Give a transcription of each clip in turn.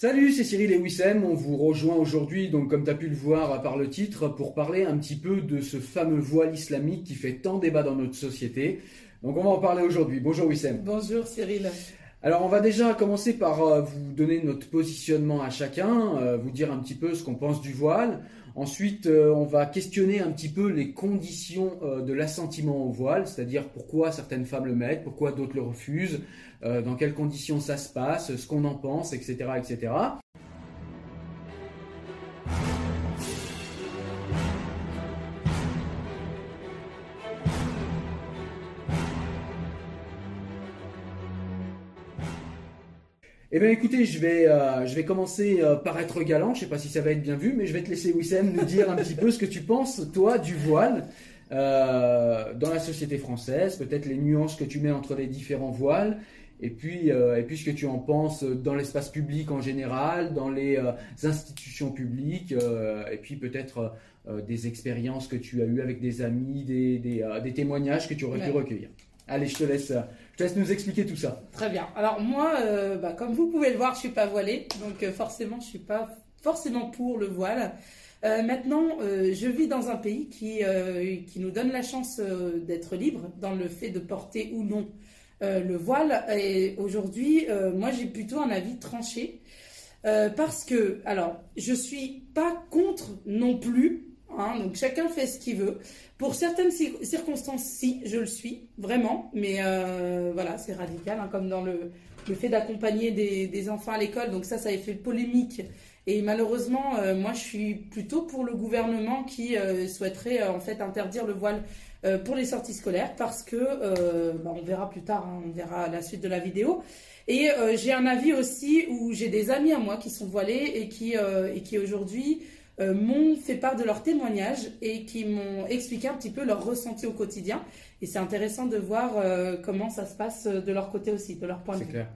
Salut, c'est Cyril et Wissem. On vous rejoint aujourd'hui, donc comme tu as pu le voir par le titre, pour parler un petit peu de ce fameux voile islamique qui fait tant débat dans notre société. Donc on va en parler aujourd'hui. Bonjour Wissem. Bonjour Cyril. Alors on va déjà commencer par euh, vous donner notre positionnement à chacun, euh, vous dire un petit peu ce qu'on pense du voile. Ensuite, euh, on va questionner un petit peu les conditions de l'assentiment au voile, c'est-à-dire pourquoi certaines femmes le mettent, pourquoi d'autres le refusent, dans quelles conditions ça se passe, ce qu'on en pense, etc., etc. Eh bien écoutez, je vais, euh, je vais commencer euh, par être galant, je sais pas si ça va être bien vu, mais je vais te laisser Wissem nous dire un petit peu ce que tu penses, toi, du voile euh, dans la société française, peut-être les nuances que tu mets entre les différents voiles, et puis, et puis ce que tu en penses dans l'espace public en général, dans les institutions publiques, et puis peut-être des expériences que tu as eues avec des amis, des, des, des témoignages que tu aurais pu recueillir. Allez, je te laisse je laisse nous expliquer tout ça. Très bien. Alors moi, euh, bah, comme vous pouvez le voir, je suis pas voilée, donc euh, forcément, je suis pas forcément pour le voile. Euh, maintenant, je vis dans un pays qui, qui nous donne la chance d'être libre dans le fait de porter ou non le voile. Et aujourd'hui, moi, j'ai plutôt un avis tranché. parce que, alors, je suis pas contre non plus Hein, donc chacun fait ce qu'il veut. Pour certaines circonstances, si, je le suis, vraiment. Mais euh, voilà, c'est radical, hein, comme dans le, fait d'accompagner des, enfants à l'école. Donc ça, ça a fait polémique. Et malheureusement, euh, moi, je suis plutôt pour le gouvernement qui euh, souhaiterait en fait interdire le voile pour les sorties scolaires parce que, bah, on verra plus tard, hein, on verra la suite de la vidéo. Et j'ai un avis aussi où j'ai des amis à moi qui sont voilés et qui aujourd'hui euh, m'ont fait part de leurs témoignages et qui m'ont expliqué un petit peu leur ressenti au quotidien. Et c'est intéressant de voir euh, comment ça se passe de leur côté aussi, de leur point de vue. C'est clair.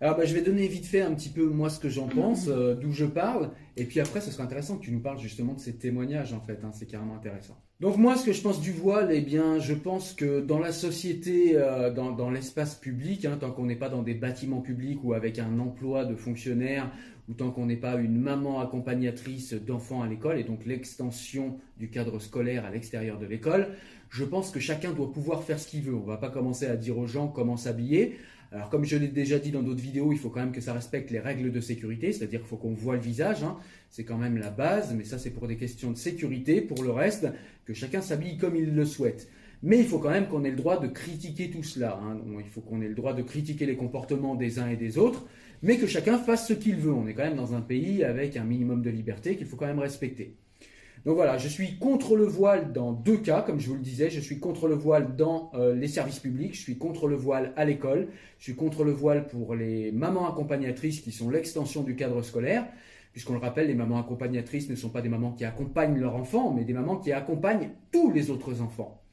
Alors bah, je vais donner vite fait un petit peu moi ce que j'en pense, euh, d'où je parle, et puis après ce sera intéressant que tu nous parles justement de ces témoignages en fait, hein, c'est carrément intéressant. Donc moi ce que je pense du voile, eh bien je pense que dans la société, dans, dans l'espace public, hein, tant qu'on n'est pas dans des bâtiments publics ou avec un emploi de fonctionnaire ou tant qu'on n'est pas une maman accompagnatrice d'enfants à l'école, et donc l'extension du cadre scolaire à l'extérieur de l'école, je pense que chacun doit pouvoir faire ce qu'il veut. On ne va pas commencer à dire aux gens comment s'habiller. Alors comme je l'ai déjà dit dans d'autres vidéos, il faut quand même que ça respecte les règles de sécurité, c'est-à-dire qu'il faut qu'on voit le visage, hein. c'est quand même la base, mais ça c'est pour des questions de sécurité. Pour le reste, que chacun s'habille comme il le souhaite. Mais il faut quand même qu'on ait le droit de critiquer tout cela. Hein. Il faut qu'on ait le droit de critiquer les comportements des uns et des autres mais que chacun fasse ce qu'il veut. On est quand même dans un pays avec un minimum de liberté qu'il faut quand même respecter. Donc voilà, je suis contre le voile dans deux cas, comme je vous le disais, je suis contre le voile dans euh, les services publics, je suis contre le voile à l'école, je suis contre le voile pour les mamans accompagnatrices qui sont l'extension du cadre scolaire, puisqu'on le rappelle, les mamans accompagnatrices ne sont pas des mamans qui accompagnent leurs enfants, mais des mamans qui accompagnent tous les autres enfants.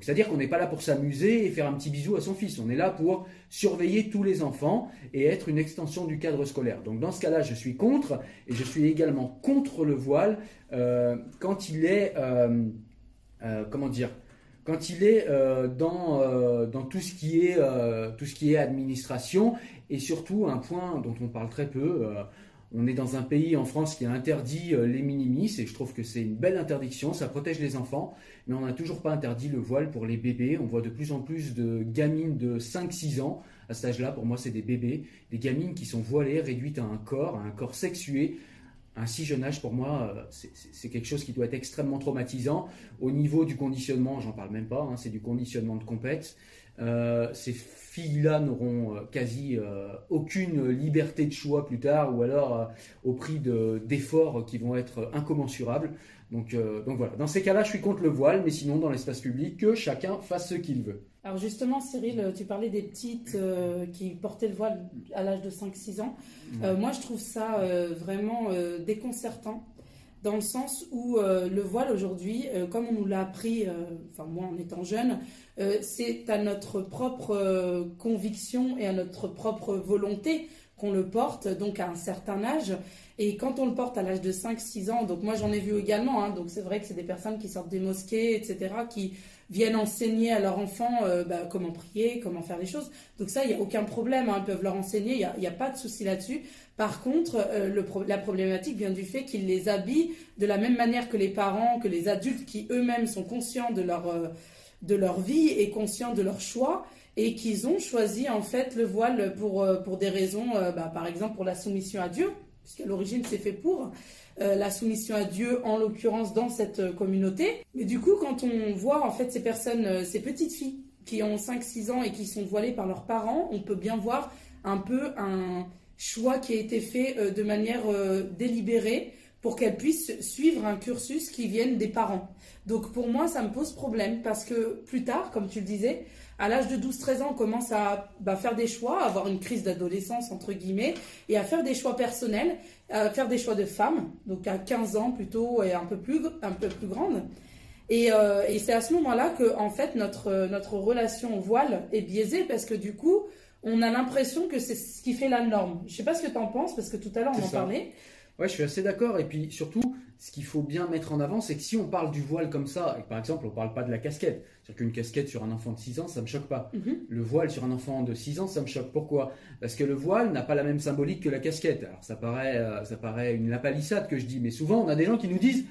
C'est-à-dire qu'on n'est pas là pour s'amuser et faire un petit bisou à son fils. On est là pour surveiller tous les enfants et être une extension du cadre scolaire. Donc dans ce cas-là, je suis contre et je suis également contre le voile euh, quand il est, euh, euh, comment dire, quand il est dans, dans tout, ce qui est, tout ce qui est administration et surtout un point dont on parle très peu on est dans un pays en France qui a interdit euh, les minimis et je trouve que c'est une belle interdiction, ça protège les enfants, mais on n'a toujours pas interdit le voile pour les bébés. On voit de plus en plus de gamines de 5-6 ans, à cet âge-là, pour moi c'est des bébés, des gamines qui sont voilées, réduites à un corps, à un corps sexué. Un si jeune âge, pour moi, euh, c'est quelque chose qui doit être extrêmement traumatisant. Au niveau du conditionnement, j'en parle même pas, hein, c'est du conditionnement de complexe. Euh, ces filles-là n'auront euh, quasi euh, aucune liberté de choix plus tard, ou alors au prix d'efforts qui vont être incommensurables. Donc, donc voilà, dans ces cas-là, je suis contre le voile, mais sinon, dans l'espace public, que chacun fasse ce qu'il veut. Alors justement, Cyril, tu parlais des petites qui portaient le voile à l'âge de 5-6 ans. moi, je trouve ça vraiment déconcertant dans le sens où le voile aujourd'hui, comme on nous l'a appris, enfin moi en étant jeune, euh, c'est à notre propre euh, conviction et à notre propre volonté qu'on le porte, donc à un certain âge. Et quand on le porte à l'âge de 5-6 ans, donc moi j'en ai vu également, hein, donc c'est vrai que c'est des personnes qui sortent des mosquées, etc., qui viennent enseigner à leurs enfants euh, bah, comment prier, comment faire les choses. Donc ça, il n'y a aucun problème, hein, ils peuvent leur enseigner, il n'y a, pas de souci là-dessus. Par contre, la problématique vient du fait qu'ils les habillent de la même manière que les parents, que les adultes qui eux-mêmes sont conscients de leur de leur vie et conscients de leur choix et qu'ils ont choisi en fait le voile pour, euh, pour des raisons, euh, bah, par exemple pour la soumission à Dieu, puisqu'à l'origine c'est fait pour euh, la soumission à Dieu en l'occurrence dans cette communauté. Mais du coup quand on voit en fait ces personnes, ces petites filles qui ont 5-6 ans et qui sont voilées par leurs parents, on peut bien voir un peu un choix qui a été fait de manière délibérée pour qu'elles puissent suivre un cursus qui vienne des parents. Donc pour moi, ça me pose problème parce que plus tard, comme tu le disais, à l'âge de 12-13 ans, on commence à bah, faire des choix, à avoir une crise d'adolescence, entre guillemets, et à faire des choix personnels, à faire des choix de femmes, donc à 15 ans plutôt et un peu plus, un peu plus grande. Et, euh, et c'est à ce moment-là que, en fait, notre, notre relation au voile est biaisée parce que du coup, on a l'impression que c'est ce qui fait la norme. Je sais pas ce que tu en penses parce que tout à l'heure on en parlait. Ouais, je suis assez d'accord. Et puis surtout, ce qu'il faut bien mettre en avant, c'est que si on parle du voile comme ça, et par exemple, on parle pas de la casquette, c'est-à-dire qu'une casquette sur un enfant de 6 ans, ça me choque pas. Mhm. Le voile sur un enfant de 6 ans, ça me choque. Pourquoi? Parce que le voile n'a pas la même symbolique que la casquette. Alors ça paraît, euh, ça paraît une lapalissade que je dis, mais souvent on a des gens qui nous disent.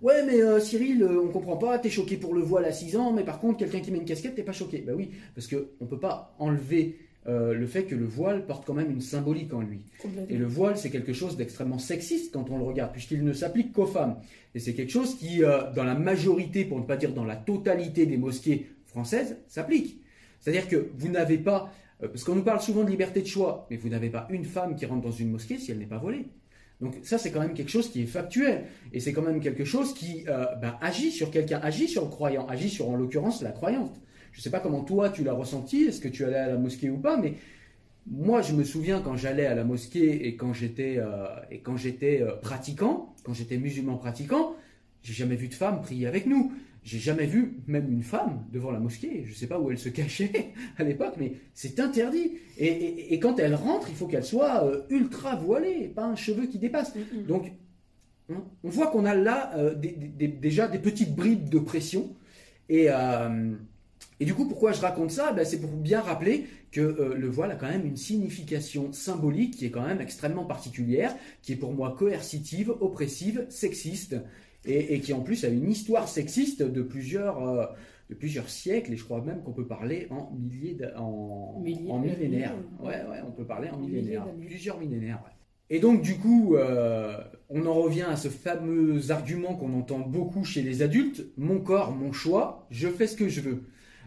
Ouais, mais euh, Cyril, euh, on comprend pas, t'es choqué pour le voile à 6 ans, mais par contre, quelqu'un qui met une casquette, t'es pas choqué. Ben oui, parce qu'on peut pas enlever euh, le fait que le voile porte quand même une symbolique en lui. Et le voile, c'est quelque chose d'extrêmement sexiste quand on le regarde, puisqu'il ne s'applique qu'aux femmes. Et c'est quelque chose qui, euh, dans la majorité, pour ne pas dire dans la totalité des mosquées françaises, s'applique. C'est-à-dire que vous n'avez pas, euh, parce qu'on nous parle souvent de liberté de choix, mais vous n'avez pas une femme qui rentre dans une mosquée si elle n'est pas volée. Donc ça, c'est quand même quelque chose qui est factuel. Et c'est quand même quelque chose qui ben, agit sur quelqu'un, agit sur le croyant, agit sur, en l'occurrence, la croyante. Je ne sais pas comment toi tu l'as ressenti, est-ce que tu allais à la mosquée ou pas, mais moi je me souviens quand j'allais à la mosquée et quand j'étais euh, et quand j'étais euh, pratiquant, quand j'étais musulman pratiquant, j'ai jamais vu de femme prier avec nous. J'ai jamais vu même une femme devant la mosquée. Je ne sais pas où elle se cachait à l'époque, mais c'est interdit. Et, quand elle rentre, il faut qu'elle soit euh, ultra voilée, pas un cheveu qui dépasse. Donc, on, voit qu'on a là déjà des petites bribes de pression. Et, et du coup, pourquoi je raconte ça? Ben, C'est pour bien rappeler que euh, le voile a quand même une signification symbolique qui est quand même extrêmement particulière, qui est pour moi coercitive, oppressive, sexiste, et, qui en plus a une histoire sexiste de plusieurs, euh, de plusieurs siècles, et je crois même qu'on peut parler en milliers, en, millénaires. Ouais, ouais, on peut parler en millénaires, plusieurs millénaires. Et donc, du coup, euh, on en revient à ce fameux argument qu'on entend beaucoup chez les adultes mon corps, mon choix, je fais ce que je veux.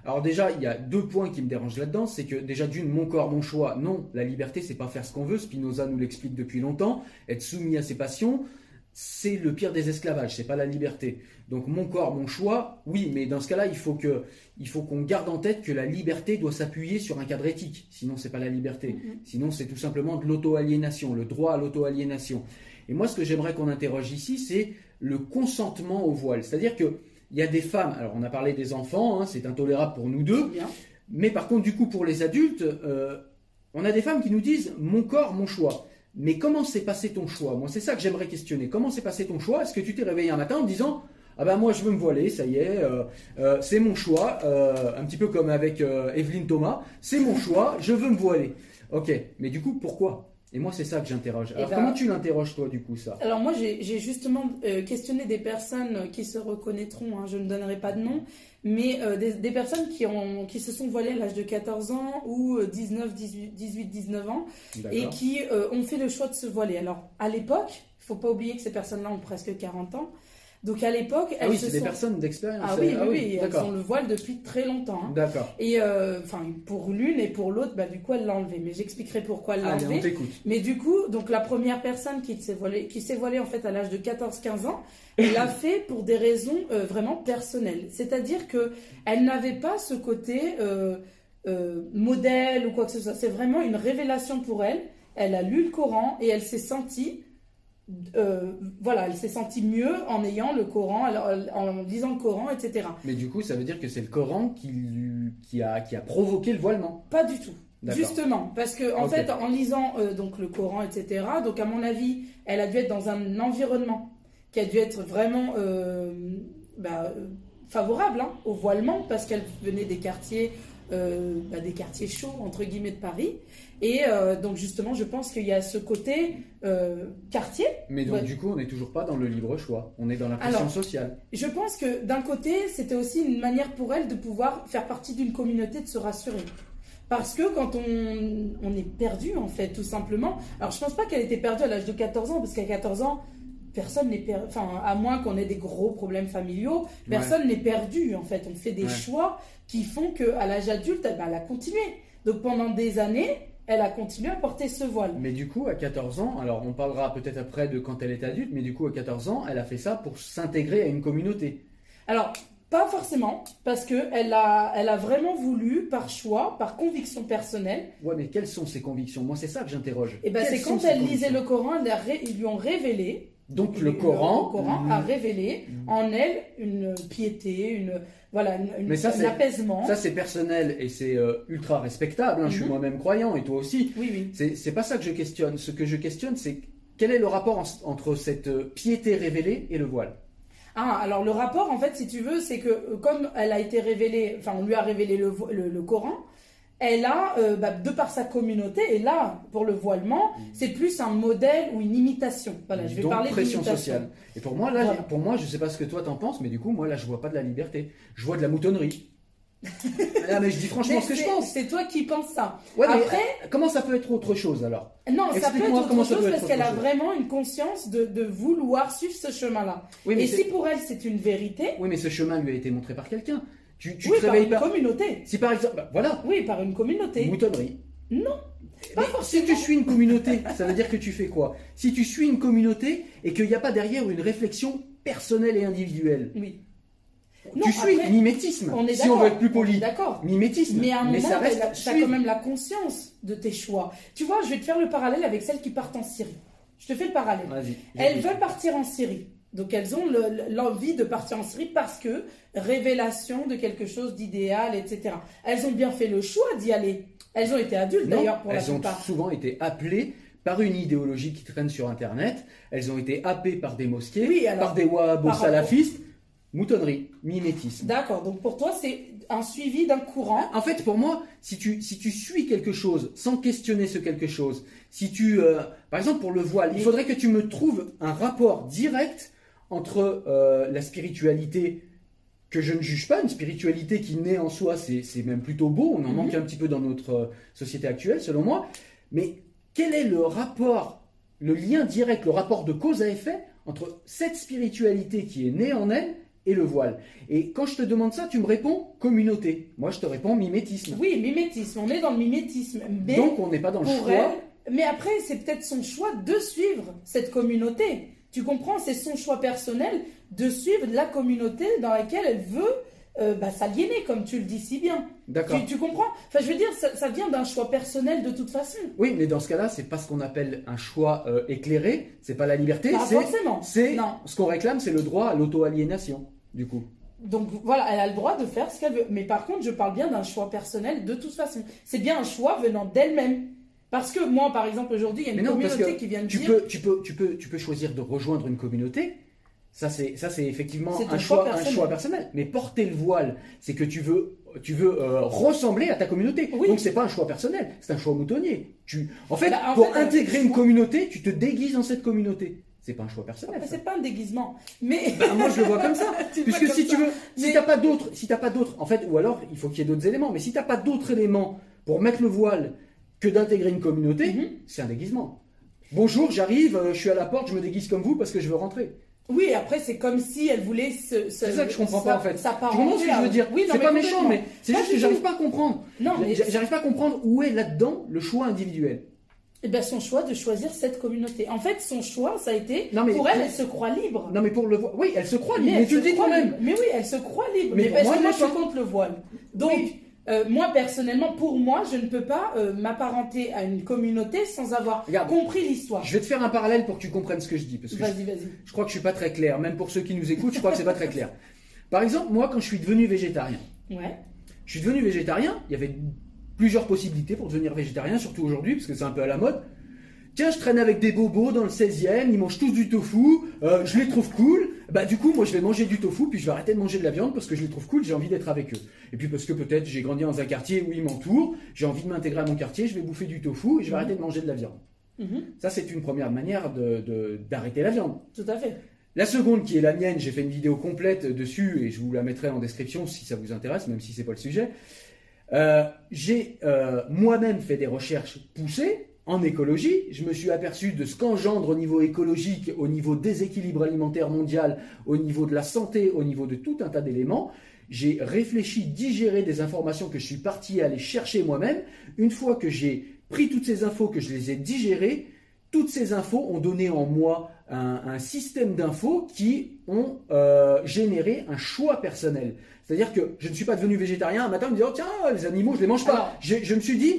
Alors déjà, il y a deux points qui me dérangent là-dedans, c'est que déjà d'une, mon corps, mon choix, non, la liberté, c'est pas faire ce qu'on veut, Spinoza nous l'explique depuis longtemps, être soumis à ses passions, c'est le pire des esclavages, c'est pas la liberté. Donc mon corps, mon choix, oui, mais dans ce cas-là, il faut que, il faut qu'on garde en tête que la liberté doit s'appuyer sur un cadre éthique. Sinon, c'est pas la liberté. Mm-hmm. Sinon, c'est tout simplement de l'auto-aliénation, le droit à l'auto-aliénation. Et moi, ce que j'aimerais qu'on interroge ici, c'est le consentement au voile. C'est-à-dire que il y a des femmes, alors on a parlé des enfants, hein, c'est intolérable pour nous deux, Bien. mais par contre, du coup, pour les adultes, euh, on a des femmes qui nous disent mon corps, mon choix. Mais comment s'est passé ton choix? Moi, c'est ça que j'aimerais questionner. Comment s'est passé ton choix? Est-ce que tu t'es réveillé un matin en disant ah ben moi je veux me voiler, ça y est, euh, euh, c'est mon choix, euh, un petit peu comme avec Evelyne Thomas, c'est mon choix, je veux me voiler. Ok, mais du coup pourquoi? Et moi c'est ça que j'interroge. Alors ben- comment tu l'interroges toi du coup ça? Alors moi j'ai justement euh, questionné des personnes qui se reconnaîtront, hein, je ne donnerai pas de nom, mais euh, des, des personnes qui, ont, qui se sont voilées à l'âge de 14 ans ou euh, 19, 18, 18 19 ans et qui euh, ont fait le choix de se voiler. Alors à l'époque, il faut pas oublier que ces personnes-là ont presque 40 ans, donc à l'époque Ah elles oui, se c'est des sont... personnes d'expérience. Ah oui, c'est- oui, oui, elles ont le voile depuis très longtemps. hein. D'accord. Et euh, enfin pour l'une et pour l'autre, bah, du coup elle l'a enlevé, mais j'expliquerai pourquoi elle l'a enlevé. Mais du coup, donc la première personne qui s'est voilée, qui s'est voilée en fait à l'âge de 14-15 ans, elle l'a fait pour des raisons euh, vraiment personnelles. C'est-à-dire que elle n'avait pas ce côté euh, modèle ou quoi que ce soit. C'est vraiment une révélation pour elle. Elle a lu le Coran et elle s'est sentie, euh, voilà, elle s'est sentie mieux en ayant le Coran, en lisant le Coran, etc. Mais du coup ça veut dire que c'est le Coran qui, qui, a, qui a provoqué le voilement. Pas du tout. Justement, parce que en fait, en lisant euh, donc le Coran, etc. Donc à mon avis, elle a dû être dans un environnement qui a dû être vraiment euh, bah, favorable hein, au voilement, parce qu'elle venait des quartiers, euh, bah, des quartiers chauds entre guillemets de Paris. Et euh, donc justement, je pense qu'il y a ce côté euh, quartier. Mais donc Ouais. du coup on n'est toujours pas dans le libre choix. On est dans la pression Alors, sociale. Je pense que d'un côté, c'était aussi une manière pour elle de pouvoir faire partie d'une communauté, de se rassurer. Parce que quand on, on est perdu, en fait, tout simplement. Alors, je pense pas qu'elle était perdue à l'âge de 14 ans, parce qu'à 14 ans, personne n'est perdu. Enfin, à moins qu'on ait des gros problèmes familiaux, personne n'est perdu, en fait. On fait des Ouais. choix qui font qu'à l'âge adulte, eh ben, elle a continué. Donc, pendant des années, elle a continué à porter ce voile. Mais du coup, à 14 ans, alors on parlera peut-être après de quand elle est adulte, mais du coup, à 14 ans, elle a fait ça pour s'intégrer à une communauté. Alors, pas forcément, parce que elle a, elle a vraiment voulu, par choix, par conviction personnelle, Ouais, mais quelles sont ses conviction Moi, c'est ça que j'interroge. et ben Quelles c'est quand elle lisait convictions? le Coran, elle ils lui ont révélé, Donc, le, le Coran. Coran a révélé en elle une piété, une voilà, une, Mais ça, un apaisement. Ça, c'est personnel et c'est euh, ultra respectable. hein. Je suis Mhm. moi-même croyant et toi aussi. Oui, oui. C'est pas ça que je questionne. Ce que je questionne, c'est quel est le rapport en- entre cette euh, piété révélée et le voile? Ah, alors le rapport, en fait, si tu veux, c'est que euh, comme elle a été révélée, enfin, on lui a révélé le Coran, elle a, euh, bah, de par sa communauté, et là, pour le voilement, c'est plus un modèle ou une imitation. Voilà, je vais Mm. Donc, parler pression sociale. Et pour moi, là, Voilà. pour moi, je sais pas ce que toi t'en penses, mais du coup, moi, là, je vois pas de la liberté. Je vois de la moutonnerie. ah, mais je dis franchement Mais ce que je pense. C'est toi qui penses ça. Ouais, Après, comment ça peut être autre chose alors non, ça peut être autre chose être parce qu'elle a vraiment une conscience de, de vouloir suivre ce chemin-là. Oui, Et si pour elle c'est une vérité, Oui, mais ce chemin lui a été montré par quelqu'un. Tu, tu oui, te par une pas. communauté. Si par exemple, bah, voilà, Oui, par une communauté. moutonnerie. Non, Mais si tu suis une communauté, ça veut dire que tu fais quoi? Si tu suis une communauté et qu'il n'y a pas derrière une réflexion personnelle et individuelle, oui. tu suis après, mimétisme. On est si on veut être plus poli, D'accord. mimétisme. Mais à un moment, tu as suivre. quand même la conscience de tes choix. Tu vois, je vais te faire le parallèle avec celles qui partent en Syrie. Je te fais le parallèle. Elles veulent partir en Syrie. Donc elles ont le- l'envie de partir en Syrie parce que révélation de quelque chose d'idéal, etc. Elles ont bien fait le choix d'y aller. Elles ont été adultes d'ailleurs pour la elles ont plupart. souvent été appelées par une idéologie qui traîne sur Internet. Elles ont été happées par des mosquées, Oui, alors, par des wahhabos salafistes. Moutonnerie, mimétisme. D'accord, donc pour toi c'est un suivi d'un courant. En fait, pour moi, si tu, si tu suis quelque chose sans questionner ce quelque chose, si tu, euh, par exemple pour le voile, il faudrait que tu me trouves un rapport direct entre euh, la spiritualité que je ne juge pas, une spiritualité qui naît en soi, c'est même plutôt beau, on en Mhm. manque un petit peu dans notre euh, société actuelle, selon moi. Mais quel est le rapport, le lien direct, le rapport de cause à effet entre cette spiritualité qui est née en elle et le voile? Et quand je te demande ça, tu me réponds communauté. Moi, je te réponds mimétisme. Oui, mimétisme, on est dans le mimétisme. Mais Donc, on n'est pas dans le pour choix. elle, mais après c'est peut-être son choix de suivre cette communauté. Tu comprends, c'est son choix personnel de suivre la communauté dans laquelle elle veut euh, bah, s'aliéner, comme tu le dis si bien. D'accord. Tu, tu comprends? Enfin, je veux dire, ça, ça vient d'un choix personnel de toute façon. Oui, mais dans ce cas-là, c'est pas ce qu'on appelle un choix euh, éclairé, c'est pas la liberté, Pas forcément. c'est Non. ce qu'on réclame, c'est le droit à l'auto-aliénation, du coup. donc voilà, elle a le droit de faire ce qu'elle veut. Mais par contre, je parle bien d'un choix personnel de toute façon. C'est bien un choix venant d'elle-même. Parce que moi, par exemple, aujourd'hui, il y a une non, communauté qui vient de tu dire. peux, tu peux, tu peux, tu peux choisir de rejoindre une communauté. Ça, c'est, ça, c'est effectivement un choix, choix un personnel. choix personnel. Mais porter le voile, c'est que tu veux, tu veux euh, ressembler à ta communauté. Oui. Donc c'est pas un choix personnel, c'est un choix moutonnier. Tu, en fait, Bah, en pour fait, intégrer euh, une communauté, tu te déguises dans cette communauté. C'est pas un choix personnel. Ça. c'est pas un déguisement. Mais. Bah, moi je le vois comme ça. Puisque si tu veux, si Mais- t'as pas d'autres, si t'as pas d'autres, en fait, ou alors il faut qu'il y ait d'autres éléments. Mais si t'as pas d'autres éléments pour mettre le voile que d'intégrer une communauté, Mhm. c'est un déguisement. Bonjour, j'arrive, euh, je suis à la porte, je me déguise comme vous parce que je veux rentrer. Oui, après, c'est comme si elle voulait se. C'est ça que je comprends pas en fait. Tu s'apparenter comprends ce que je veux dire Oui, C'est pas méchant, mais c'est juste que j'arrive pas à comprendre. Non, J'arrive pas à comprendre où est là-dedans le choix individuel. Eh ben, son choix de choisir cette communauté. En fait, son choix, ça a été. Non, mais- pour elle, elle se croit libre. Non mais pour le voile, oui, elle se croit libre, mais, tu le dis toi-même. Mais oui, elle se croit libre. Mais Mais, parce moi, que moi, je je suis contre le voile. Donc, Oui. Euh, moi, personnellement, pour moi, je ne peux pas euh, m'apparenter à une communauté sans avoir Regarde. compris l'histoire. Je vais te faire un parallèle pour que tu comprennes ce que je dis, parce que je, Vas-y, vas-y. je crois que je suis pas très clair, même pour ceux qui nous écoutent, je crois que c'est pas très clair. Par exemple, moi, quand je suis devenu végétarien, Ouais. je suis devenu végétarien, il y avait plusieurs possibilités pour devenir végétarien, surtout aujourd'hui, parce que c'est un peu à la mode. Tiens, je traîne avec des bobos dans le 16e, ils mangent tous du tofu, euh, je les trouve cool. Bah du coup, moi je vais manger du tofu, puis je vais arrêter de manger de la viande parce que je les trouve cool, j'ai envie d'être avec eux. Et puis parce que peut-être j'ai grandi dans un quartier où ils m'entourent, j'ai envie de m'intégrer à mon quartier, je vais bouffer du tofu et je vais arrêter de manger de la viande. Mhm. Ça, c'est une première manière de- de- d'arrêter la viande. Tout à fait. La seconde, qui est la mienne, j'ai fait une vidéo complète dessus et je vous la mettrai en description si ça vous intéresse, même si c'est pas le sujet. Euh, j'ai euh, moi-même fait des recherches poussées en écologie. Je me suis aperçu de ce qu'engendre au niveau écologique, au niveau déséquilibre alimentaire mondial, au niveau de la santé, au niveau de tout un tas d'éléments. J'ai réfléchi, digéré des informations que je suis parti aller chercher moi-même. Une fois que j'ai pris toutes ces infos, que je les ai digérées, toutes ces infos ont donné en moi un, un système d'infos qui ont euh, généré un choix personnel. C'est-à-dire que je ne suis pas devenu végétarien un matin en me disant tiens les animaux je les mange pas. Alors- je, je me suis dit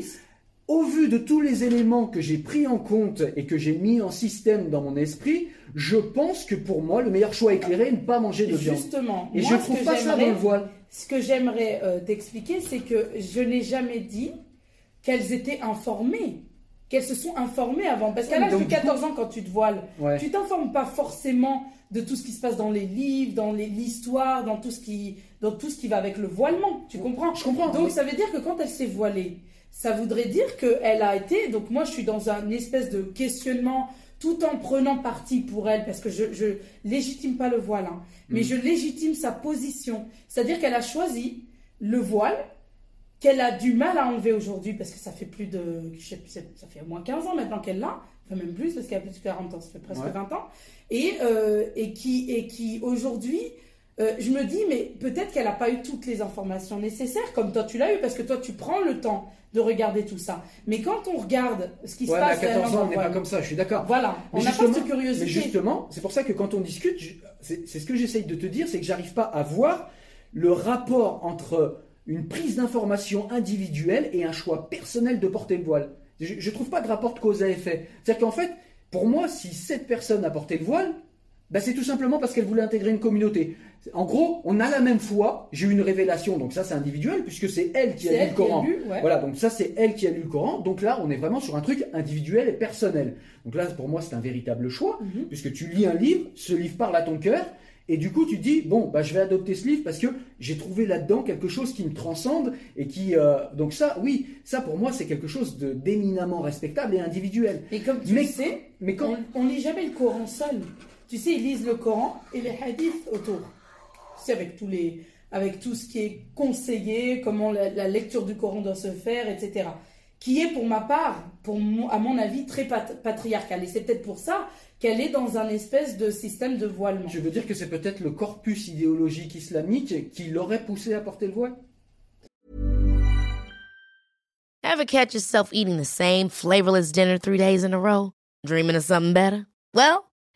au vu de tous les éléments que j'ai pris en compte et que j'ai mis en système dans mon esprit, je pense que pour moi le meilleur choix éclairé est de ne pas manger de viande. Justement, Et moi, je ce trouve pas ça dans le voile. Ce que j'aimerais euh, t'expliquer, c'est que je n'ai jamais dit qu'elles étaient informées, qu'elles se sont informées avant. Parce qu'à l'âge de du coup- 14 ans, quand tu te voiles, Ouais. tu t'informes pas forcément de tout ce qui se passe dans les livres, dans l'histoire, dans tout ce qui, dans tout ce qui va avec le voilement. Tu comprends? Je comprends. Donc ça veut dire que quand elle s'est voilée, ça voudrait dire qu'elle a été. Donc moi, je suis dans un espèce de questionnement tout en prenant parti pour elle, parce que je, je légitime pas le voile, hein, mais Mm. je légitime sa position. C'est-à-dire qu'elle a choisi le voile qu'elle a du mal à enlever aujourd'hui, parce que ça fait plus de. je sais plus, ça fait au moins 15 ans maintenant qu'elle l'a, enfin même plus, parce qu'elle a plus de 40 ans, ça fait presque Ouais. 20 ans, et, euh, et qui, et qui aujourd'hui. Euh, je me dis, mais peut-être qu'elle n'a pas eu toutes les informations nécessaires, comme toi tu l'as eu, parce que toi tu prends le temps de regarder tout ça. Mais quand on regarde ce qui se mais à passe 14 réellement ans, on n'est pas comme ça, je suis d'accord. Voilà, on Mais n'a pas cette curiosité. Mais justement, c'est pour ça que quand on discute, c'est ce que j'essaye de te dire, c'est que j'arrive pas à voir le rapport entre une prise d'information individuelle et un choix personnel de porter le voile. Je, je trouve pas de rapport de cause à effet. C'est-à-dire qu'en fait, pour moi, si cette personne a porté le voile, bah, c'est tout simplement parce qu'elle voulait intégrer une communauté. En gros, on a la même foi, j'ai eu une révélation, donc ça c'est individuel, puisque c'est elle qui a lu le Coran. lu, ouais. Voilà, donc ça c'est elle qui a lu le Coran, donc là on est vraiment sur un truc individuel et personnel. Donc là pour moi c'est un véritable choix, Mhm. puisque tu lis un livre, ce livre parle à ton cœur, et du coup tu te dis, bon, bah, je vais adopter ce livre parce que j'ai trouvé là-dedans quelque chose qui me transcende, et qui... euh, donc ça, oui, ça pour moi c'est quelque chose de- d'éminemment respectable et individuel. Et comme tu Mais- le sais, Mais quand... on, on lit jamais le Coran seul. Tu sais, ils lisent le Coran et les hadiths autour. C'est avec tous les, avec tout ce qui est conseillé, comment la, la lecture du Coran doit se faire, etc. Qui est pour ma part, pour mon- à mon avis, très pat- patriarcal. Et c'est peut-être pour ça qu'elle est dans un espèce de système de voilement. Je veux dire que c'est peut-être le corpus idéologique islamique qui l'aurait poussé à porter le voile? Ever catch yourself eating the same flavorless dinner three days in a row? Dreaming of something better? Well,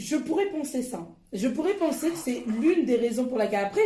Je pourrais penser ça. Je pourrais penser que c'est l'une des raisons pour laquelle. Après,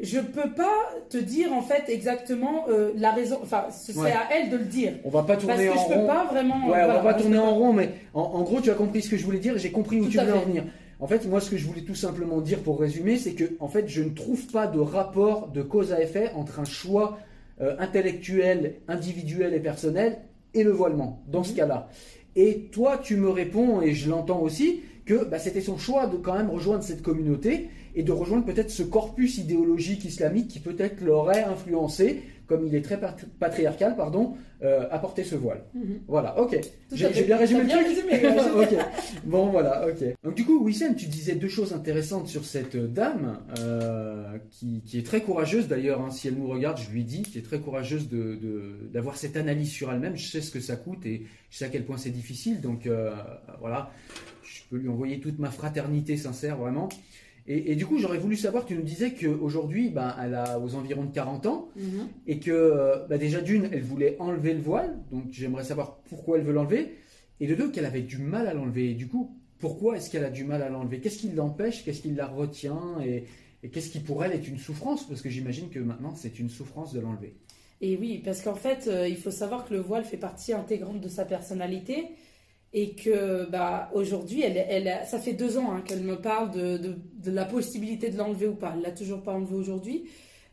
je, je peux pas te dire en fait exactement euh, la raison. Enfin, ce serait Ouais. à elle de le dire. On va pas Parce tourner que en je peux rond. pas vraiment. Ouais, voilà, on va pas je tourner en rond, mais en, en gros, tu as compris ce que je voulais dire. J'ai compris où Tout tu voulais en venir. En fait, moi, ce que je voulais tout simplement dire pour résumer, c'est que, en fait, je ne trouve pas de rapport de cause à effet entre un choix euh, intellectuel, individuel et personnel et le voilement, dans Mhm. ce cas-là. Et toi, tu me réponds, et je l'entends aussi, que bah, c'était son choix de quand même rejoindre cette communauté et de rejoindre peut-être ce corpus idéologique islamique qui peut-être l'aurait influencé, comme il est très pat- patriarcal, pardon, euh, à porter ce voile. Mhm. Voilà, ok. J'ai bien résumé le truc résumé, ouais, Ok. Bon, voilà, ok. Donc du coup, Wissem, tu disais deux choses intéressantes sur cette dame, euh, qui, qui est très courageuse d'ailleurs, hein, si elle nous regarde, je lui dis, qui est très courageuse de- de- d'avoir cette analyse sur elle-même. Je sais ce que ça coûte et je sais à quel point c'est difficile, donc euh, voilà, peux lui envoyer toute ma fraternité sincère, vraiment. Et, et du coup, j'aurais voulu savoir, tu nous disais qu'aujourd'hui, ben, elle a aux environs de 40 ans, Mhm. et que bah, déjà d'une, elle voulait enlever le voile, donc j'aimerais savoir pourquoi elle veut l'enlever, et de deux, qu'elle avait du mal à l'enlever. Et du coup, pourquoi est-ce qu'elle a du mal à l'enlever? Qu'est-ce qui l'empêche? Qu'est-ce qui la retient? Et, et qu'est-ce qui pour elle est une souffrance? Parce que j'imagine que maintenant, c'est une souffrance de l'enlever. Et oui, parce qu'en fait, euh, il faut savoir que le voile fait partie intégrante de sa personnalité et que bah, aujourd'hui, elle, elle, ça fait deux ans hein, qu'elle me parle de, de, de la possibilité de l'enlever ou pas. Elle l'a toujours pas enlevé aujourd'hui.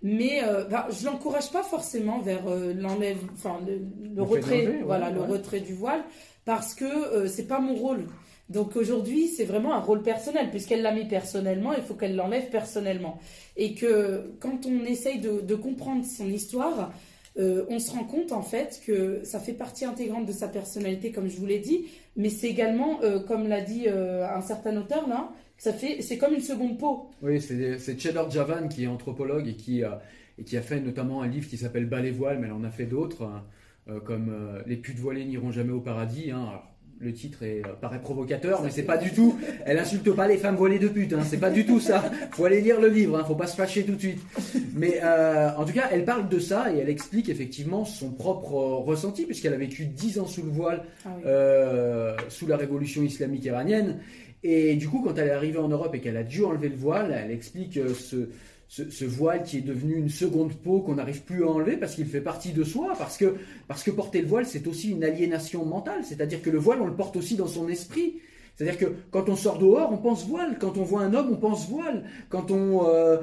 Mais euh, bah, je l'encourage pas forcément vers euh, l'enlève, enfin le, retrait, ouais, voilà, le retrait du voile, parce que euh, c'est pas mon rôle. Donc aujourd'hui, c'est vraiment un rôle personnel, puisqu'elle l'a mis personnellement, il faut qu'elle l'enlève personnellement. Et que quand on essaye de, de comprendre son histoire, euh, on se rend compte en fait que ça fait partie intégrante de sa personnalité, comme je vous l'ai dit, mais c'est également, euh, comme l'a dit euh, un certain auteur là, ça fait, c'est comme une seconde peau. Oui, c'est Cheddar Javan qui est anthropologue et qui, a- fait notamment un livre qui s'appelle Bas les mais elle en a fait d'autres, hein, comme Les putes voilées n'iront jamais au paradis. hein. Le titre est, euh, paraît provocateur, mais c'est pas du tout. Elle insulte pas les femmes voilées de pute, hein, c'est pas du tout ça. Faut aller lire le livre, hein, faut pas se fâcher tout de suite. Mais euh, en tout cas, elle parle de ça et elle explique effectivement son propre euh, ressenti, puisqu'elle a vécu 10 ans sous le voile Ah oui. euh, sous la révolution islamique iranienne. Et du coup, quand elle est arrivée en Europe et qu'elle a dû enlever le voile, elle explique ce, ce, voile qui est devenu une seconde peau qu'on n'arrive plus à enlever parce qu'il fait partie de soi, parce que, porter le voile, c'est aussi une aliénation mentale. C'est-à-dire que le voile, on le porte aussi dans son esprit. C'est-à-dire que quand on sort dehors, on pense voile. Quand on voit un homme, on pense voile. Quand on, euh,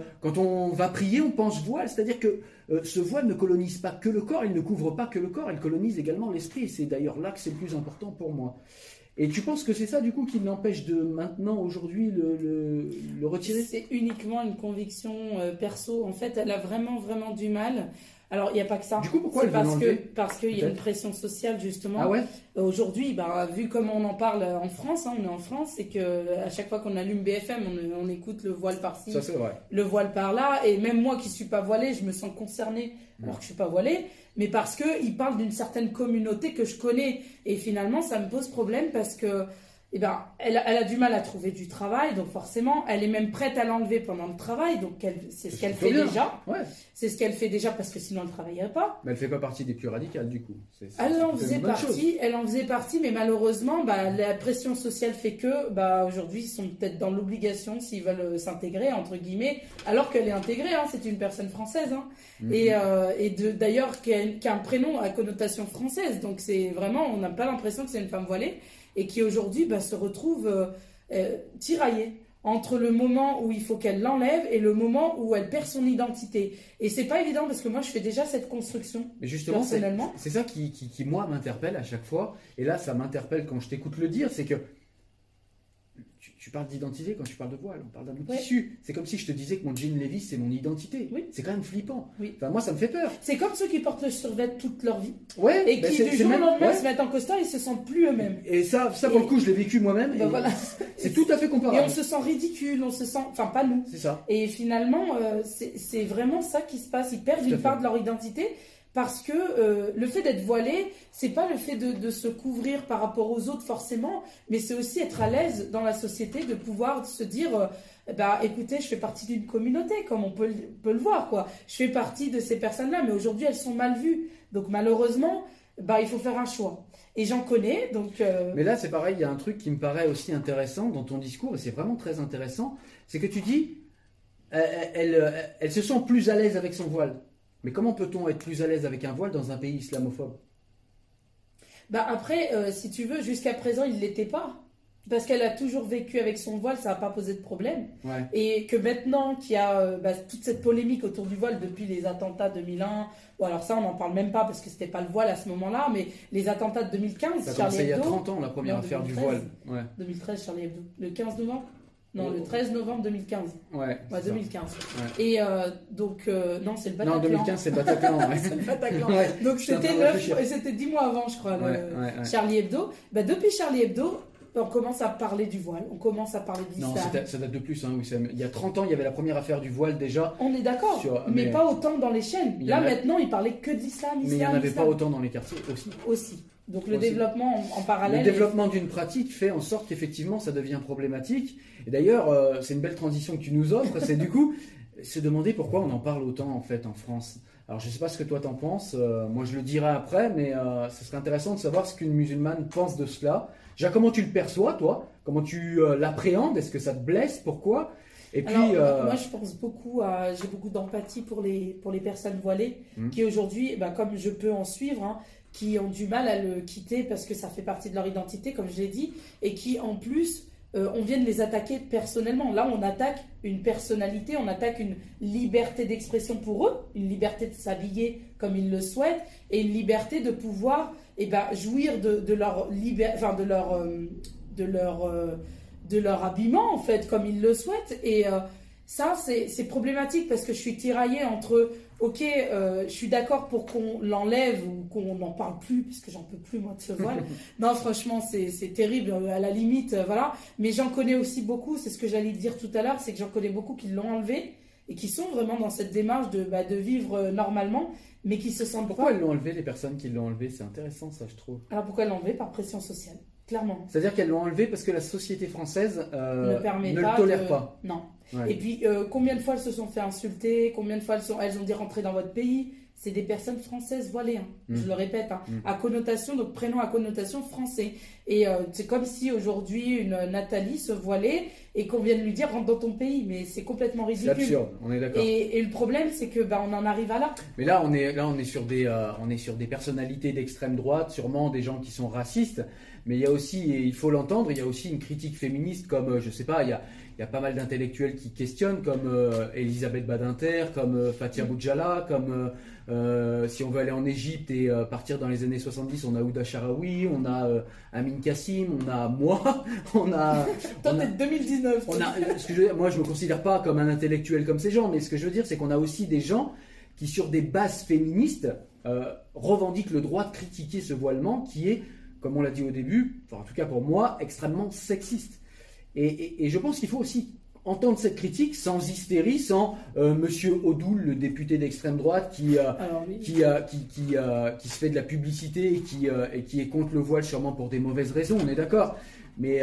va prier, on pense voile. C'est-à-dire que euh, ce voile ne colonise pas que le corps, il ne couvre pas que le corps, il colonise également l'esprit. C'est d'ailleurs là que c'est le plus important pour moi. Et tu penses que c'est ça, du coup, qui l'empêche de maintenant, aujourd'hui, le, le, retirer? C'est uniquement une conviction euh, perso. En fait, elle a vraiment, vraiment du mal. Alors, il n'y a pas que ça. Du coup, pourquoi elle parce que Parce qu'il y a une pression sociale, justement. Ah ouais? Aujourd'hui, bah, vu comme on en parle en France, hein, on est en France, c'est que à chaque fois qu'on allume BFM, on, on écoute le voile par-ci, Ça, c'est vrai. le voile par-là. Et même moi qui suis pas voilée, je me sens concernée alors que je suis pas voilée. Mais parce que il parle d'une certaine communauté que je connais. Et finalement, ça me pose problème parce que eh ben, elle, a- elle a du mal à trouver du travail, donc forcément, elle est même prête à l'enlever pendant le travail, donc c'est ce qu'elle fait bien. déjà. Ouais. C'est ce qu'elle fait déjà parce que sinon elle ne travaillerait pas. Mais elle fait pas partie des plus radicales, du coup. Elle en faisait partie, elle en faisait partie, mais malheureusement, bah, la pression sociale fait que, bah, aujourd'hui, ils sont peut-être dans l'obligation s'ils veulent euh, s'intégrer entre guillemets, alors qu'elle est intégrée, hein, c'est une personne française, hein, Mhm. et, euh, et d'ailleurs qui a, qui a un prénom à connotation française, donc c'est vraiment, on n'a pas l'impression que c'est une femme voilée, et qui aujourd'hui bah, se retrouve euh, euh, tiraillée entre le moment où il faut qu'elle l'enlève et le moment où elle perd son identité. Et c'est pas évident parce que moi je fais déjà cette construction Mais justement, c'est personnellement. c'est ça qui, qui, qui, moi, m'interpelle à chaque fois. Et là, ça m'interpelle quand je t'écoute le dire, c'est que tu, tu parles d'identité quand tu parles de voile, on parle d'un Ouais. tissu. C'est comme si je te disais que mon jean Levi's c'est mon identité. Oui. C'est quand même flippant. Oui. Enfin, moi ça me fait peur. C'est comme ceux qui portent le survêt toute leur vie Ouais. et ben, qui du jour au même- lendemain ouais. se mettent en costard et se sentent plus eux-mêmes. Et ça, ça pour Et- le coup, je l'ai vécu moi-même. Ben et voilà. C'est tout à fait Et comparable. on se sent ridicule, on se sent, enfin pas nous. C'est ça. Et finalement, euh, c'est vraiment ça qui se passe. Ils perdent une part de leur identité parce que euh, le fait d'être voilé, c'est pas le fait de, se couvrir par rapport aux autres forcément, mais c'est aussi être à l'aise dans la société, de pouvoir se dire, euh, bah écoutez, je fais partie d'une communauté, comme on peut, peut le voir, quoi. Je fais partie de ces personnes-là, mais aujourd'hui elles sont mal vues. Donc malheureusement, bah il faut faire un choix. Et j'en connais, donc. euh, Mais là, c'est pareil, il y a un truc qui me paraît aussi intéressant dans ton discours, et c'est vraiment très intéressant, c'est que tu dis, elle se sent plus à l'aise avec son voile. Mais comment peut-on être plus à l'aise avec un voile dans un pays islamophobe? Bah après, euh, si tu veux, jusqu'à présent, il l'était pas. Parce qu'elle a toujours vécu avec son voile, ça n'a pas posé de problème. Ouais. Et que maintenant qu'il y a euh, bah, toute cette polémique autour du voile depuis les attentats 2001, ou alors ça on n'en parle même pas parce que c'était pas le voile à ce moment-là, mais les attentats de 2015, Ça a Charlie commencé il y a Hebdo, 30 ans, la première affaire du 2013. voile. Ouais. 2013 Charlie Hebdo, le 15 novembre Non, Oh. le 13 novembre 2015. Ouais. Ouais, c'est ça. 2015. Ouais. Et euh, donc, euh, non, c'est le Bataclan. Non, 2015, c'est Bataclan. ouais. C'est le Bataclan. Donc c'était train de neuf- réfléchir. c'était 10 mois avant, je crois, le-. Charlie Hebdo. Bah, depuis Charlie Hebdo, on commence à parler du voile, on commence à parler de Non, ça date de plus. Hein, Wissam. Il y a 30 ans, il y avait la première affaire du voile déjà, On est d'accord, Sur- mais, mais- pas autant dans les chaînes. Là a- maintenant, il parlait que d'islam, islam, mais il n'y en avait pas autant dans les quartiers aussi. aussi. Donc le développement en, en parallèle. Le développement d'une pratique fait en sorte qu'effectivement ça devient problématique. Et d'ailleurs, euh, c'est une belle transition que tu nous offres, c'est du coup se demander pourquoi on en parle autant en fait en France. Alors je sais pas ce que toi t'en penses, euh, moi je le dirai après, mais euh, ce serait intéressant de savoir ce qu'une musulmane pense de cela. Déjà comment tu le perçois toi, comment tu l'appréhendes, est-ce que ça te blesse, pourquoi? Et puis Alors, euh, moi, je pense beaucoup à, j'ai beaucoup d'empathie pour les, pour les personnes voilées Mhm. qui aujourd'hui, bah, comme je peux en suivre, hein, qui ont du mal à le quitter parce que ça fait partie de leur identité, comme je l'ai dit, et qui en plus, euh, on vient de les attaquer personnellement. Là, on attaque une personnalité, on attaque une liberté d'expression pour eux, une liberté de s'habiller comme ils le souhaitent, et une liberté de pouvoir eh ben, jouir de, leur libé- enfin, de leur, euh, de leur, euh, de leur habillement en fait, comme ils le souhaitent. Et ça, c'est problématique parce que je suis tiraillée entre, ok, euh, je suis d'accord pour qu'on l'enlève ou qu'on n'en parle plus, parce que j'en peux plus moi de ce voile. non, franchement, c'est terrible, euh, à la limite, euh, voilà. Mais j'en connais aussi beaucoup, c'est ce que j'allais dire tout à l'heure, c'est que j'en connais beaucoup qui l'ont enlevé et qui sont vraiment dans cette démarche de, bah, de vivre normalement, mais qui se sentent pourquoi pas. elles l'ont enlevé les personnes qui l'ont enlevé? C'est intéressant ça je trouve. Alors pourquoi l'enlever Par pression sociale, clairement. C'est-à-dire qu'elles l'ont enlevé parce que la société française euh, ne permet ne pas le tolère de- pas. Non. Ouais. Et puis, euh, combien de fois elles se sont fait insulter Combien de fois elles, sont, elles ont dit rentrer dans votre pays C'est des personnes françaises voilées, hein. Mm. je le répète, hein. Mm. à connotation, donc prénom à connotation français. Et euh, c'est comme si aujourd'hui une Nathalie se voilait et qu'on vienne lui dire rentre dans ton pays, mais c'est complètement C'est ridicule. absurde, on est d'accord. Et, et le problème, c'est que bah, on en arrive à là. Mais là, on est là, on est sur des, euh, on est sur des personnalités d'extrême droite, sûrement des gens qui sont racistes. Mais il y a aussi, et il faut l'entendre, il y a aussi une critique féministe, comme je sais pas, il y a, y a pas mal d'intellectuels qui questionnent, comme euh, Elisabeth Badinter, comme euh, Fatia Boudjala, comme euh, si on veut aller en Égypte et partir dans les années 70, on a Ouda Sharawi, on a Amin Kassim, on a moi, on a, Toi, on a- t'es de 2019. on a, ce que je veux dire, moi, je me considère pas comme un intellectuel comme ces gens, mais ce que je veux dire, c'est qu'on a aussi des gens qui, sur des bases féministes, revendiquent le droit de critiquer ce voilement qui est, comme on l'a dit au début, enfin, en tout cas pour moi, extrêmement sexiste. Et, et- et je pense qu'il faut aussi entendre cette critique sans hystérie, sans euh, Monsieur Odoul, le député d'extrême droite, qui, euh, Alors, oui. qui, euh, qui, qui, euh, qui se fait de la publicité et qui, et qui est contre le voile sûrement pour des mauvaises raisons, on est d'accord. Mais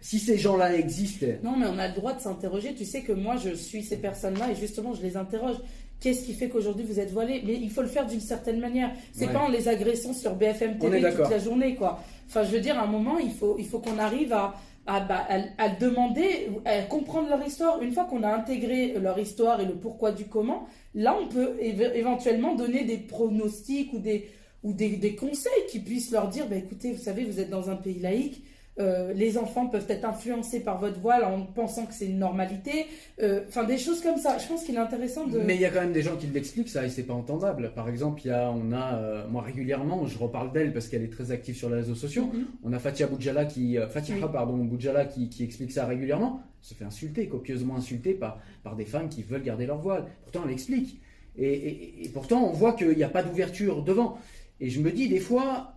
si ces gens-là existent, Non, mais on a le droit de s'interroger. Tu sais que moi, je suis ces personnes-là et justement, je les interroge. Qu'est-ce qui fait qu'aujourd'hui vous êtes voilés? Mais il faut le faire d'une certaine manière. C'est Ouais. pas en les agressant sur BFM TV toute la journée, quoi. Enfin, je veux dire, à un moment, il faut, il faut qu'on arrive à, à, bah, à, à demander, à comprendre leur histoire. Une fois qu'on a intégré leur histoire et le pourquoi du comment, là, on peut éve- éventuellement donner des pronostics ou des, ou des, des conseils qui puissent leur dire, bah, écoutez, vous savez, vous êtes dans un pays laïque. Euh, les enfants peuvent être influencés par votre voile en pensant que c'est une normalité. Euh, Enfin, des choses comme ça. Je pense qu'il est intéressant de. Mais il y a quand même des gens qui l'expliquent ça et c'est pas entendable. Par exemple, il y a, on a, euh, moi régulièrement, je reparle d'elle parce qu'elle est très active sur les réseaux sociaux. Mhm. On a Fatia Boudjala qui, Fatiha, Oui. pardon, Boudjala qui, qui explique ça régulièrement. Elle se fait insulter, copieusement insulter par, par des femmes qui veulent garder leur voile. Pourtant, elle explique. Et, et- et pourtant, on voit qu'il n'y a pas d'ouverture devant. Et je me dis des fois,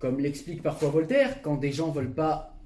comme l'explique parfois Voltaire, quand des gens veulent pas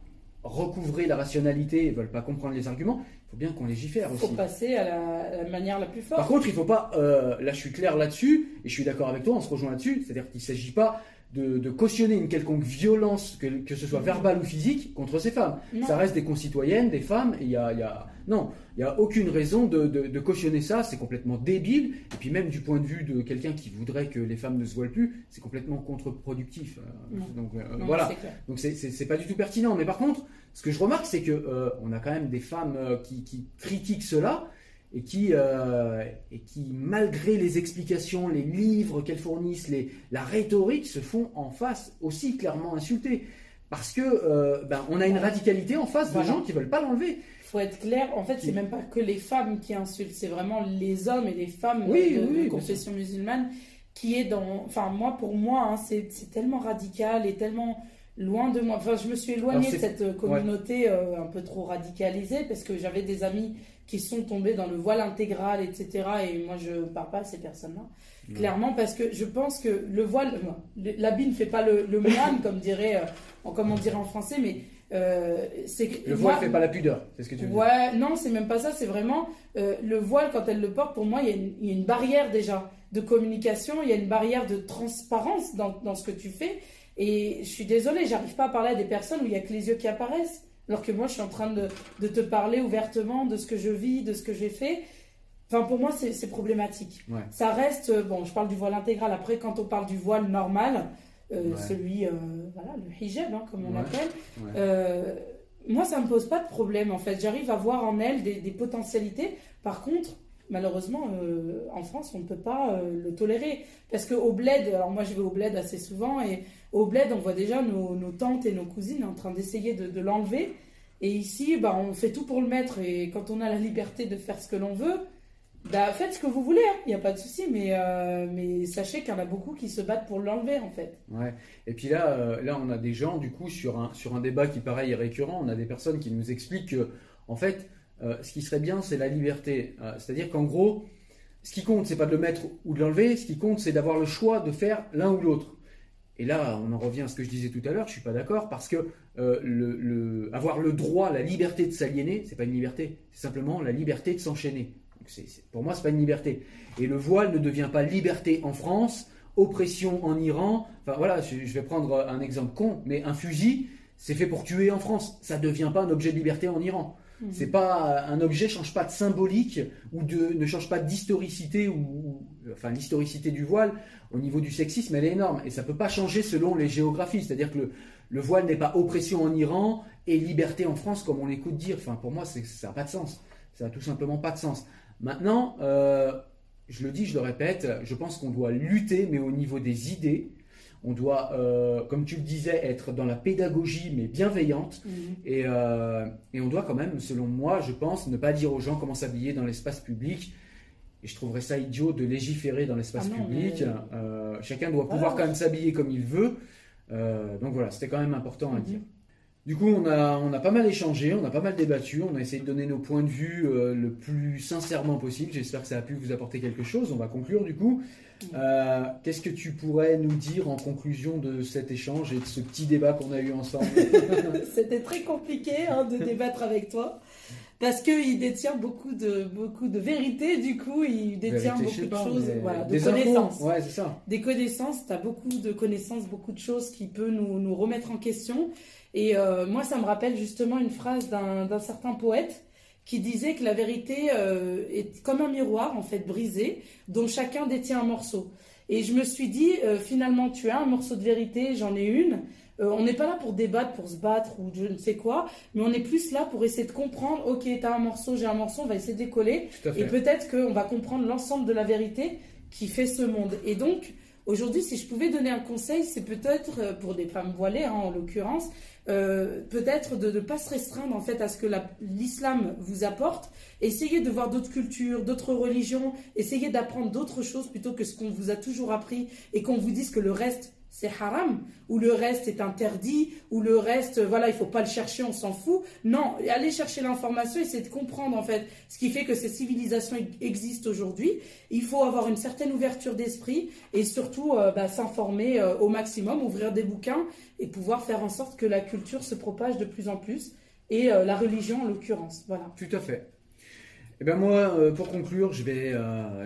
recouvrer la rationalité, veulent pas comprendre les arguments, il faut bien qu'on légifère Il aussi. faut passer à la, à la manière la plus forte. Par contre, il faut pas. euh, là, je suis clair là-dessus, et je suis d'accord avec toi, on se rejoint là-dessus. C'est-à-dire qu'il ne s'agit pas de, de cautionner une quelconque violence, que, que ce soit verbale ou physique, contre ces femmes. Non. Ça reste des concitoyennes, des femmes, et il y a, y a- non, il n'y a aucune raison de, de- de cautionner ça. C'est complètement débile. Et puis même du point de vue de quelqu'un qui voudrait que les femmes ne se voilent plus, c'est complètement contre-productif. Euh. Donc euh, Non, voilà. Donc c'est- pas du tout pertinent. Mais par contre, ce que je remarque, c'est que euh, on a quand même des femmes qui, qui critiquent cela et qui, euh, et qui, malgré les explications, les livres qu'elles fournissent, les, la rhétorique, se font en face aussi clairement insulter. Parce que euh, ben, on a une radicalité en face Voilà. de gens qui veulent pas l'enlever. faut être clair, en fait, c'est même pas que les femmes qui insultent, c'est vraiment les hommes et les femmes Oui, de, oui, confession musulmane qui est dans. Enfin, moi, pour moi, hein, c'est tellement radical et tellement loin de moi. Enfin, je me suis éloignée de cette euh, communauté euh, un peu trop radicalisée parce que j'avais des amis qui sont tombés dans le voile intégral, etc. Et moi, je parle pas à ces personnes-là. Clairement, parce que je pense que le voile, l'habit ne fait pas le, le moine, comme dirait, euh, comme on dirait en français, mais euh, c'est que Le voile fait pas la pudeur, c'est ce que tu veux dire. Ouais, non, c'est même pas ça. C'est vraiment euh, le voile quand elle le porte. Pour moi, il y, a une, il y a une barrière déjà de communication. Il y a une barrière de transparence dans, dans ce que tu fais. Et je suis désolée, j'arrive pas à parler à des personnes où il y a que les yeux qui apparaissent. Alors que moi, je suis en train de, de te parler ouvertement de ce que je vis, de ce que j'ai fait. Enfin, pour moi, c'est problématique. Ouais. Ça reste, euh, bon, je parle du voile intégral. Après, quand on parle du voile normal, euh, Ouais. celui, euh, voilà, le hijab, hein, comme on Ouais. l'appelle, euh, moi, ça me pose pas de problème en fait. J'arrive à voir en elle des, des potentialités. Par contre, malheureusement, en France, on ne peut pas le tolérer. Parce qu'au bled, alors moi je vais au bled assez souvent, et au bled, on voit déjà nos, tantes et nos cousines en train d'essayer de, l'enlever. Et ici, bah, on fait tout pour le mettre. Et quand on a la liberté de faire ce que l'on veut, bah, faites ce que vous voulez, il n'y a pas de souci. Mais, euh, mais sachez qu'il y en a beaucoup qui se battent pour l'enlever en fait. Ouais. Et puis là, euh, là, on a des gens, du coup, sur un, débat qui, pareil, est récurrent, on a des personnes qui nous expliquent que, en fait, euh, ce qui serait bien, c'est la liberté. C'est-à-dire qu'en gros, ce qui compte, c'est pas de le mettre ou de l'enlever, ce qui compte, c'est d'avoir le choix de faire l'un ou l'autre. Et là, on en revient à ce que je disais tout à l'heure, je suis pas d'accord, parce que euh, le, avoir le droit, la liberté de s'aliéner, c'est pas une liberté, c'est simplement la liberté de s'enchaîner. Pour moi, c'est pas une liberté. Et le voile ne devient pas liberté en France, oppression en Iran. Enfin voilà, je, je vais prendre un exemple con, mais un fusil, c'est fait pour tuer en France. Ça devient pas un objet de liberté en Iran. C'est pas un objet change pas de symbolique ou de ne change pas d'historicité ou, enfin l'historicité du voile au niveau du sexisme elle est énorme et ça peut pas changer selon les géographies. C'est-à-dire que le, le voile n'est pas oppression en Iran et liberté en France comme on écoute dire. Enfin pour moi ça n'a pas de sens. Ça n'a tout simplement pas de sens. Maintenant, euh, je le dis, je le répète, je pense qu'on doit lutter mais au niveau des idées. On doit, euh, comme tu le disais, être dans la pédagogie mais bienveillante. Et, euh, et on doit quand même, selon moi, je pense, ne pas dire aux gens comment s'habiller dans l'espace public. Et je trouverais ça idiot de légiférer dans l'espace Ah public. mais- Euh, chacun doit Voilà. pouvoir quand même s'habiller comme il veut. Donc voilà, c'était quand même important à Mhm. dire. Du coup, on a, on a pas mal échangé, on a pas mal débattu, on a essayé de donner nos points de vue euh, le plus sincèrement possible. J'espère que ça a pu vous apporter quelque chose. On va conclure du coup. Euh, Qu'est-ce que tu pourrais nous dire en conclusion de cet échange et de ce petit débat qu'on a eu ensemble? C'était très compliqué hein, de débattre avec toi. Parce qu'il détient beaucoup de, beaucoup de vérité, du coup, il détient Vérité, beaucoup de choses, voilà, de des infos. connaissances. Ouais, c'est ça. Des connaissances, tu as beaucoup de connaissances, beaucoup de choses qui peuvent nous, nous remettre en question. Et euh, moi, ça me rappelle justement une phrase d'un d'un certain poète qui disait que la vérité euh, est comme un miroir, en fait, brisé, dont chacun détient un morceau. Et je me suis dit, euh, finalement, tu as un morceau de vérité, j'en ai une. Euh, on n'est pas là pour débattre, pour se battre ou je ne sais quoi, mais on est plus là pour essayer de comprendre, ok, t'as un morceau, j'ai un morceau, on va essayer de décoller. Et peut-être qu'on va comprendre l'ensemble de la vérité qui fait ce monde. Et donc, Aujourd'hui, si je pouvais donner un conseil, c'est peut-être euh, pour des femmes voilées, hein, en l'occurrence, euh, peut-être de ne pas se restreindre en fait à ce que l'islam vous apporte. Essayez de voir d'autres cultures, d'autres religions, essayez d'apprendre d'autres choses plutôt que ce qu'on vous a toujours appris et qu'on vous dise que le reste c'est haram, ou le reste est interdit, ou le reste, voilà, il faut pas le chercher, on s'en fout. Non, allez chercher l'information, essayer de comprendre en fait ce qui fait que ces civilisations existent aujourd'hui. Il faut avoir une certaine ouverture d'esprit et surtout euh, bah, s'informer euh, au maximum, ouvrir des bouquins et pouvoir faire en sorte que la culture se propage de plus en plus et euh, la religion en l'occurrence. Voilà. Tout à fait. Eh ben moi, pour conclure, je vais,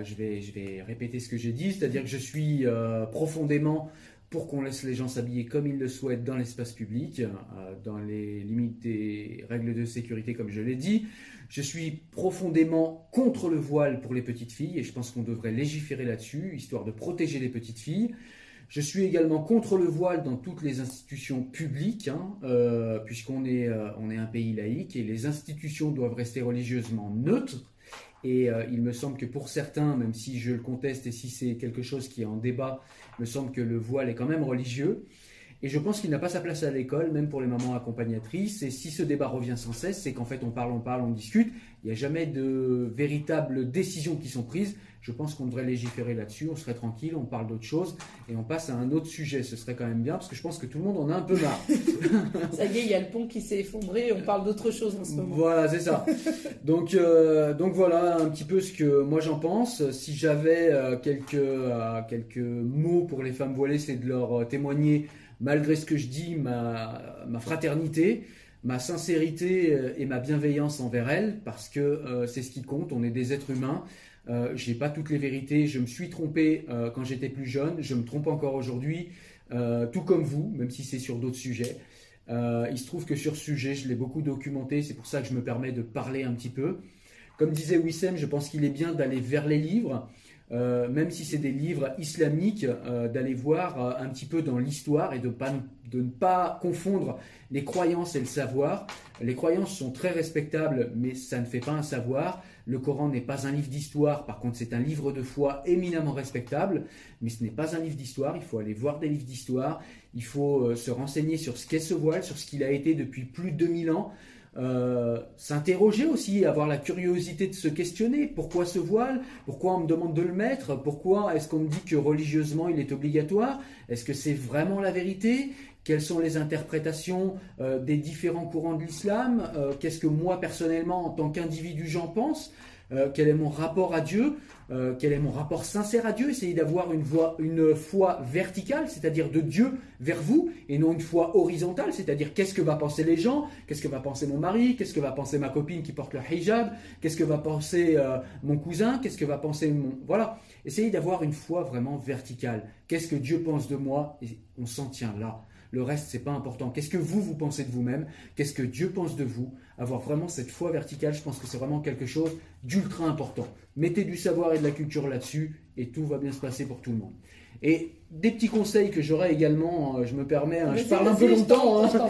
je vais, je vais répéter ce que j'ai dit, c'est-à-dire que je suis profondément pour qu'on laisse les gens s'habiller comme ils le souhaitent dans l'espace public, euh, dans les limites des règles de sécurité, comme je l'ai dit. Je suis profondément contre le voile pour les petites filles et je pense qu'on devrait légiférer là-dessus, histoire de protéger les petites filles. Je suis également contre le voile dans toutes les institutions publiques, hein, euh, puisqu'on est, euh, est un pays laïque et les institutions doivent rester religieusement neutres. Et il me semble que pour certains, même si je le conteste et si c'est quelque chose qui est en débat, me semble que le voile est quand même religieux. Et je pense qu'il n'a pas sa place à l'école, même pour les mamans accompagnatrices. Et si ce débat revient sans cesse, c'est qu'en fait on parle, on parle, on discute. Il n'y a jamais de véritables décisions qui sont prises. Je pense qu'on devrait légiférer là-dessus, on serait tranquille, on parle d'autre chose et on passe à un autre sujet. Ce serait quand même bien parce que je pense que tout le monde en a un peu marre. ça y est, il y a le pont qui s'est effondré, on parle d'autre chose en ce moment. Voilà, c'est ça. Donc, euh, donc voilà un petit peu ce que moi j'en pense. Si j'avais euh, quelques, euh, quelques mots pour les femmes voilées, c'est de leur témoigner, malgré ce que je dis, ma, ma fraternité ma sincérité et ma bienveillance envers elles, parce que c'est ce qui compte, on est des êtres humains, euh, je n'ai pas toutes les vérités. Je me suis trompé euh, quand j'étais plus jeune. Je me trompe encore aujourd'hui, euh, tout comme vous, même si c'est sur d'autres sujets. il se trouve que sur ce sujet, je l'ai beaucoup documenté. C'est pour ça que je me permets de parler un petit peu. Comme disait Wissem, je pense qu'il est bien d'aller vers les livres. même si c'est des livres islamiques, d'aller voir un petit peu dans l'histoire et de, de, ne pas confondre les croyances et le savoir. Les croyances sont très respectables, mais ça ne fait pas un savoir. Le Coran n'est pas un livre d'histoire, par contre c'est un livre de foi éminemment respectable, mais ce n'est pas un livre d'histoire, il faut aller voir des livres d'histoire, il faut euh, se renseigner sur ce qu'est ce voile, sur ce qu'il a été depuis plus de 2000 ans, euh, s'interroger aussi, avoir la curiosité de se questionner. Pourquoi ce voile? Pourquoi on me demande de le mettre? Pourquoi est-ce qu'on me dit que religieusement il est obligatoire? Est-ce que c'est vraiment la vérité? Quelles sont les interprétations euh, des différents courants de l'islam, euh, qu'est-ce que moi personnellement en tant qu'individu j'en pense, euh, quel est mon rapport à Dieu, quel est mon rapport sincère à Dieu, essayer d'avoir une, foi verticale, c'est-à-dire de Dieu vers vous, et non une foi horizontale, c'est-à-dire qu'est-ce que va penser les gens, qu'est-ce que va penser mon mari, qu'est-ce que va penser ma copine qui porte le hijab, qu'est-ce que va penser mon cousin, qu'est-ce que va penser mon... Voilà, essayez d'avoir une foi vraiment verticale. Qu'est-ce que Dieu pense de moi Et on s'en tient là. Le reste, c'est pas important. Qu'est-ce que vous, vous pensez de vous-même? Qu'est-ce que Dieu pense de vous? Avoir vraiment cette foi verticale, je pense que c'est vraiment quelque chose d'ultra important. Mettez du savoir et de la culture là-dessus et tout va bien se passer pour tout le monde. Et des petits conseils que j'aurais également, euh, je me permets, hein, je parle un peu longtemps, hein,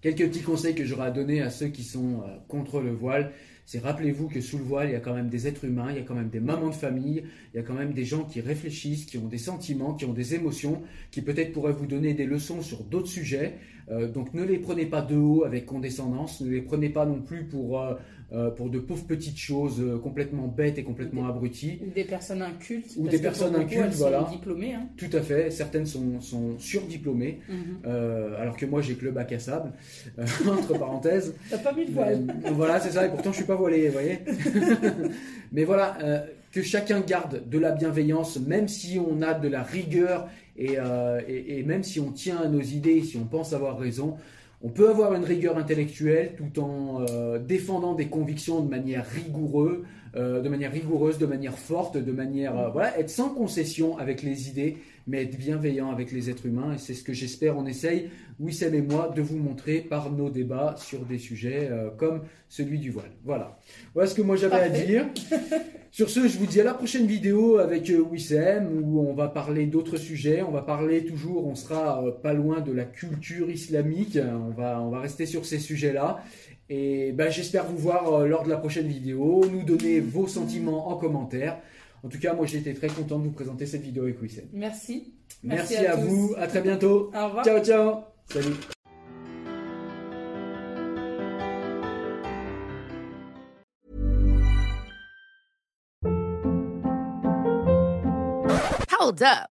quelques petits conseils que j'aurais à donner à ceux qui sont euh, contre le voile c'est rappelez-vous que sous le voile, il y a quand même des êtres humains, il y a quand même des mamans de famille, il y a quand même des gens qui réfléchissent, qui ont des sentiments, qui ont des émotions, qui peut-être pourraient vous donner des leçons sur d'autres sujets. Euh, donc ne les prenez pas de haut avec condescendance, ne les prenez pas non plus pour, euh, euh, pour de pauvres petites choses complètement bêtes et complètement abruties. Ou des personnes incultes. Ou des personnes incultes, voilà. Sont diplômées. Hein. Tout à fait, certaines sont, sont surdiplômées, mhm. alors que moi j'ai que le bac à sable, entre parenthèses. T'as pas mis de voile. voilà, c'est ça, et pourtant je suis pas voilé, vous voyez. Mais voilà, que chacun garde de la bienveillance, même si on a de la rigueur euh, et, même si on tient à nos idées, si on pense avoir raison, on peut avoir une rigueur intellectuelle tout en euh, défendant des convictions de manière rigoureuse, euh, de manière rigoureuse, de manière forte, de manière voilà, être sans concession avec les idées, mais être bienveillant avec les êtres humains. Et c'est ce que j'espère. On essaye, Wissem et moi, de vous montrer par nos débats sur des sujets comme celui du voile. Voilà. Voilà ce que moi j'avais à dire. Sur ce, je vous dis à la prochaine vidéo avec euh, Wissem où on va parler d'autres sujets. On va parler toujours, on sera euh, pas loin de la culture islamique. On va, on va rester sur ces sujets-là. Et ben, j'espère vous voir euh, lors de la prochaine vidéo. Nous donner vos sentiments en commentaire. En tout cas, moi j'ai été très content de vous présenter cette vidéo avec Wissem. Merci. Merci, à, vous, à très bientôt. Au revoir. Ciao, ciao. Salut. Hold up.